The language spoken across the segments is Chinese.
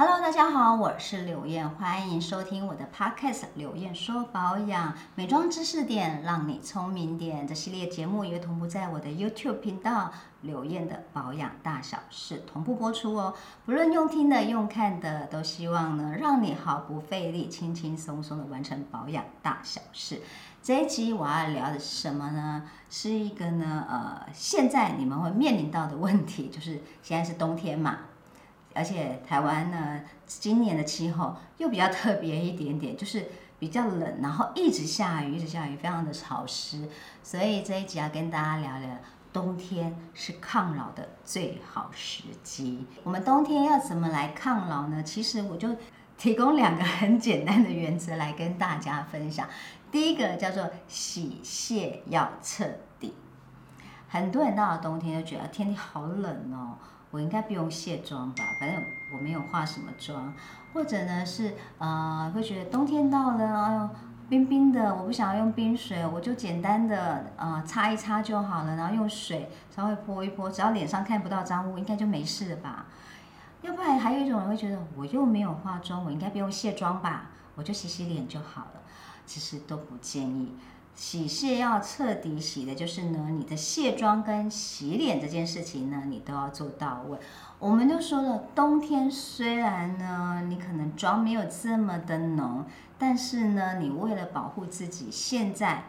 Hello，大家好，我是柳燕，欢迎收听我的 Podcast《柳燕说保养美妆知识点》，让你聪明点。这系列节目也同步在我的 YouTube 频道“柳燕的保养大小事”同步播出哦。不论用听的、用看的，都希望呢，让你毫不费力、轻轻松松的完成保养大小事。这一集我要聊的是什么呢？是一个呢，呃，现在你们会面临到的问题，就是现在是冬天嘛。而且台湾呢，今年的气候又比较特别一点点，就是比较冷，然后一直下雨，一直下雨，非常的潮湿。所以这一集要跟大家聊聊，冬天是抗老的最好时机。我们冬天要怎么来抗老呢？其实我就提供两个很简单的原则来跟大家分享。第一个叫做洗卸要彻底。很多人到了冬天就觉得天气好冷哦。我应该不用卸妆吧，反正我没有化什么妆，或者呢是呃会觉得冬天到了，哎呦冰冰的，我不想要用冰水，我就简单的呃擦一擦就好了，然后用水稍微泼一泼，只要脸上看不到脏污，应该就没事了吧？要不然还有一种人会觉得我又没有化妆，我应该不用卸妆吧，我就洗洗脸就好了，其实都不建议。洗卸要彻底洗的，就是呢，你的卸妆跟洗脸这件事情呢，你都要做到位。我们就说了，冬天虽然呢，你可能妆没有这么的浓，但是呢，你为了保护自己，现在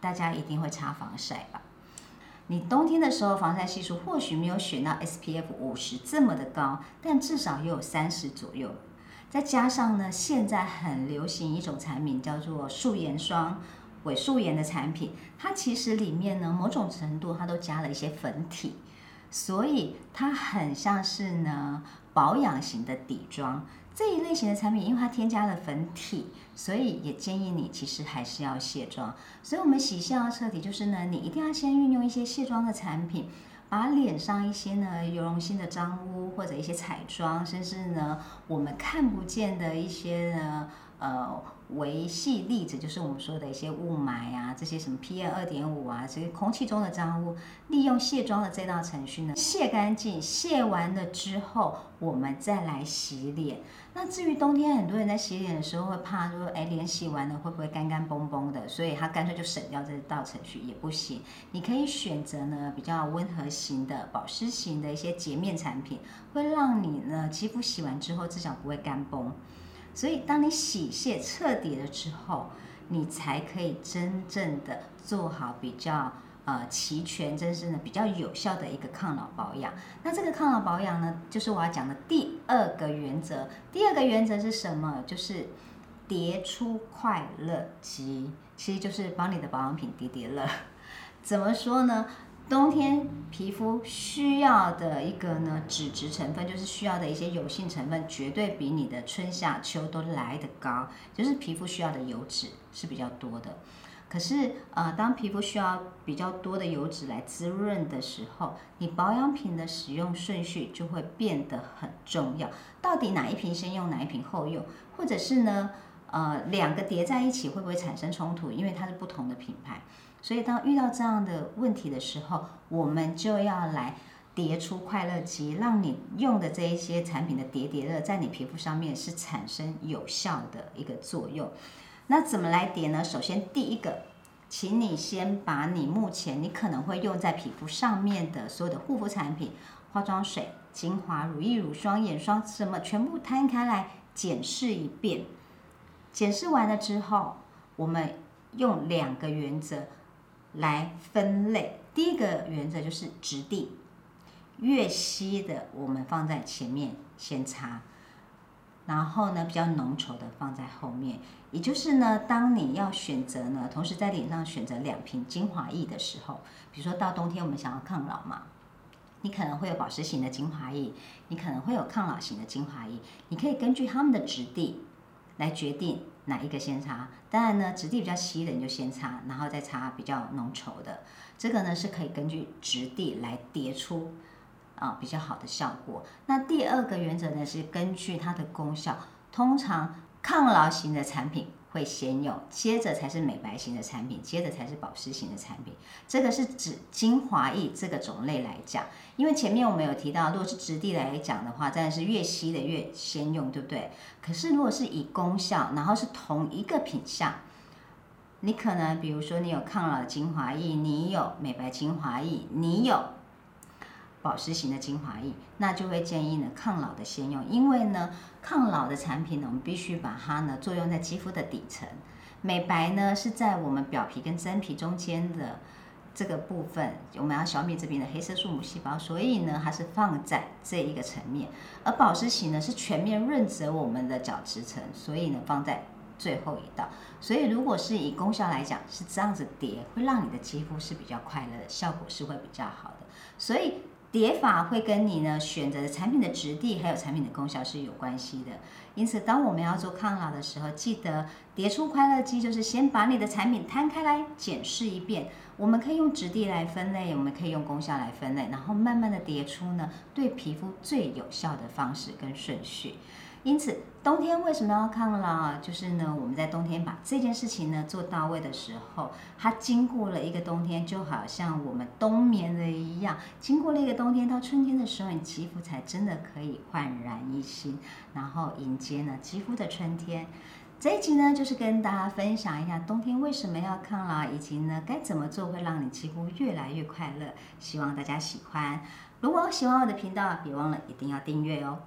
大家一定会擦防晒吧？你冬天的时候，防晒系数或许没有选到 SPF 五十这么的高，但至少也有三十左右。再加上呢，现在很流行一种产品，叫做素颜霜。伪素颜的产品，它其实里面呢，某种程度它都加了一些粉体，所以它很像是呢保养型的底妆这一类型的产品，因为它添加了粉体，所以也建议你其实还是要卸妆。所以我们洗卸要彻底，就是呢，你一定要先运用一些卸妆的产品，把脸上一些呢油溶性的脏污或者一些彩妆，甚至呢我们看不见的一些呢。呃，维系粒子就是我们说的一些雾霾啊，这些什么 PM 二点五啊，这些空气中的脏污，利用卸妆的这道程序呢，卸干净，卸完了之后，我们再来洗脸。那至于冬天，很多人在洗脸的时候会怕说，哎，脸洗完了会不会干干嘣嘣的？所以他干脆就省掉这道程序也不行。你可以选择呢比较温和型的保湿型的一些洁面产品，会让你呢肌肤洗完之后至少不会干崩。所以，当你洗卸彻底了之后，你才可以真正的做好比较呃齐全，真正的比较有效的一个抗老保养。那这个抗老保养呢，就是我要讲的第二个原则。第二个原则是什么？就是叠出快乐肌，其实就是帮你的保养品叠叠乐。怎么说呢？冬天皮肤需要的一个呢脂质成分，就是需要的一些油性成分，绝对比你的春夏秋都来得高。就是皮肤需要的油脂是比较多的。可是呃，当皮肤需要比较多的油脂来滋润的时候，你保养品的使用顺序就会变得很重要。到底哪一瓶先用，哪一瓶后用，或者是呢呃两个叠在一起会不会产生冲突？因为它是不同的品牌。所以，当遇到这样的问题的时候，我们就要来叠出快乐肌，让你用的这一些产品的叠叠乐，在你皮肤上面是产生有效的一个作用。那怎么来叠呢？首先，第一个，请你先把你目前你可能会用在皮肤上面的所有的护肤产品、化妆水、精华、乳液、乳霜、眼霜，什么全部摊开来检视一遍。检视完了之后，我们用两个原则。来分类，第一个原则就是质地，越稀的我们放在前面先擦，然后呢比较浓稠的放在后面。也就是呢，当你要选择呢，同时在脸上选择两瓶精华液的时候，比如说到冬天我们想要抗老嘛，你可能会有保湿型的精华液，你可能会有抗老型的精华液，你可以根据它们的质地来决定。哪一个先擦？当然呢，质地比较稀的你就先擦，然后再擦比较浓稠的。这个呢是可以根据质地来叠出啊比较好的效果。那第二个原则呢是根据它的功效，通常抗老型的产品会先用，接着才是美白型的产品，接着才是保湿型的产品。这个是指精华液这个种类来讲，因为前面我们有提到，如果是质地来讲的话，当然是越稀的越先用，对不对？可是如果是以功效，然后是同一个品相，你可能比如说你有抗老精华液，你有美白精华液，你有。保湿型的精华液，那就会建议呢抗老的先用，因为呢抗老的产品呢，我们必须把它呢作用在肌肤的底层，美白呢是在我们表皮跟真皮中间的这个部分，我们要消灭这边的黑色素母细胞，所以呢它是放在这一个层面，而保湿型呢是全面润泽我们的角质层，所以呢放在最后一道，所以如果是以功效来讲是这样子叠，会让你的肌肤是比较快乐的，效果是会比较好的，所以。叠法会跟你呢选择的产品的质地还有产品的功效是有关系的，因此当我们要做抗老的时候，记得叠出快乐肌，就是先把你的产品摊开来检视一遍。我们可以用质地来分类，我们可以用功效来分类，然后慢慢的叠出呢对皮肤最有效的方式跟顺序。因此，冬天为什么要抗老？就是呢，我们在冬天把这件事情呢做到位的时候，它经过了一个冬天，就好像我们冬眠了一样，经过了一个冬天，到春天的时候，你肌肤才真的可以焕然一新，然后迎接呢肌肤的春天。这一集呢，就是跟大家分享一下冬天为什么要抗老，以及呢该怎么做会让你肌肤越来越快乐。希望大家喜欢。如果喜欢我的频道，别忘了一定要订阅哦。